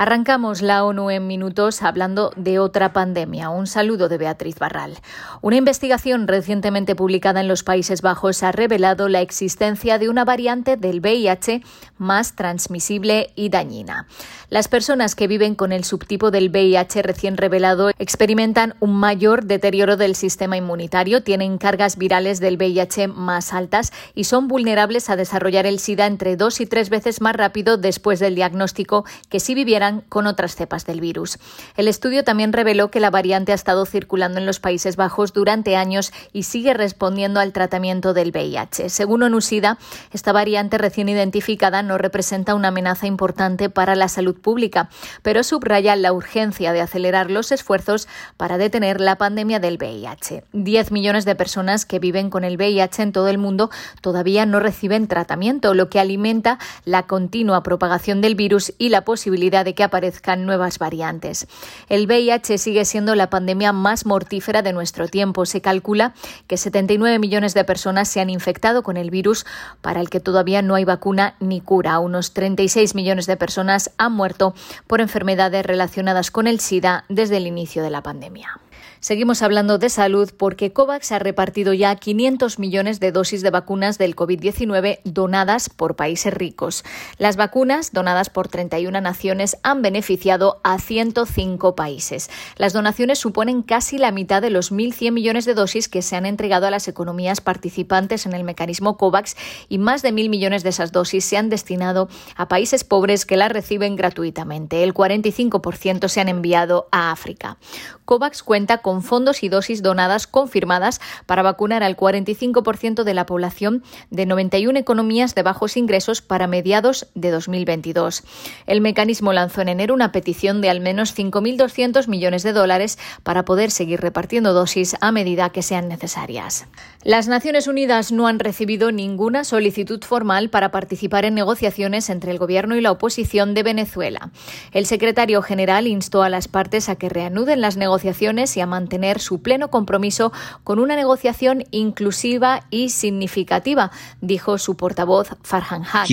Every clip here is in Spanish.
Arrancamos la ONU en minutos hablando de otra pandemia. Un saludo de Beatriz Barral. Una investigación recientemente publicada en los Países Bajos ha revelado la existencia de una variante del VIH más transmisible y dañina. Las personas que viven con el subtipo del VIH recién revelado experimentan un mayor deterioro del sistema inmunitario, tienen cargas virales del VIH más altas y son vulnerables a desarrollar el SIDA entre dos y tres veces más rápido después del diagnóstico que si vivieran con otras cepas del virus. El estudio también reveló que la variante ha estado circulando en los Países Bajos durante años y sigue respondiendo al tratamiento del VIH. Según ONUSIDA, esta variante recién identificada no representa una amenaza importante para la salud pública, pero subraya la urgencia de acelerar los esfuerzos para detener la pandemia del VIH. Diez millones de personas que viven con el VIH en todo el mundo todavía no reciben tratamiento, lo que alimenta la continua propagación del virus y la posibilidad de que aparezcan nuevas variantes. El VIH sigue siendo la pandemia más mortífera de nuestro tiempo. Se calcula que 79 millones de personas se han infectado con el virus para el que todavía no hay vacuna ni cura. Unos 36 millones de personas han muerto por enfermedades relacionadas con el SIDA desde el inicio de la pandemia. Seguimos hablando de salud porque COVAX ha repartido ya 500 millones de dosis de vacunas del COVID-19 donadas por países ricos. Las vacunas, donadas por 31 naciones, han beneficiado a 105 países. Las donaciones suponen casi la mitad de los 1.100 millones de dosis que se han entregado a las economías participantes en el mecanismo COVAX y más de 1.000 millones de esas dosis se han destinado a países pobres que las reciben gratuitamente. El 45% se han enviado a África. COVAX cuenta con con fondos y dosis donadas confirmadas para vacunar al 45% de la población de 91 economías de bajos ingresos para mediados de 2022. El mecanismo lanzó en enero una petición de al menos 5.200 millones de dólares para poder seguir repartiendo dosis a medida que sean necesarias. Las Naciones Unidas no han recibido ninguna solicitud formal para participar en negociaciones entre el Gobierno y la oposición de Venezuela. El secretario general instó a las partes a que reanuden las negociaciones y a mantener su pleno compromiso con una negociación inclusiva y significativa, dijo su portavoz Farhan Haq.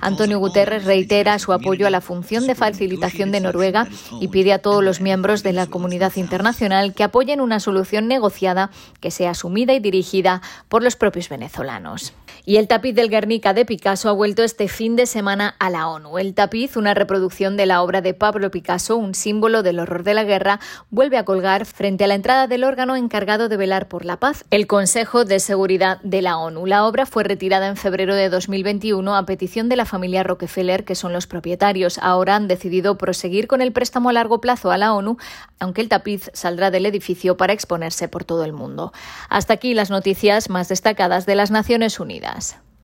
Antonio Guterres reitera su apoyo a la función de facilitación de Noruega y pide a todos los miembros de la comunidad internacional que apoyen una solución negociada que sea asumida y dirigida por los propios venezolanos. Y el tapiz del Guernica de Picasso ha vuelto este fin de semana a la ONU. El tapiz, una reproducción de la obra de Pablo Picasso, un símbolo del horror de la guerra, vuelve a colgar frente a la entrada del órgano encargado de velar por la paz, el Consejo de Seguridad de la ONU. La obra fue retirada en febrero de 2021 a petición de la familia Rockefeller, que son los propietarios. Ahora han decidido proseguir con el préstamo a largo plazo a la ONU, aunque el tapiz saldrá del edificio para exponerse por todo el mundo. Hasta aquí las noticias más destacadas de las Naciones Unidas.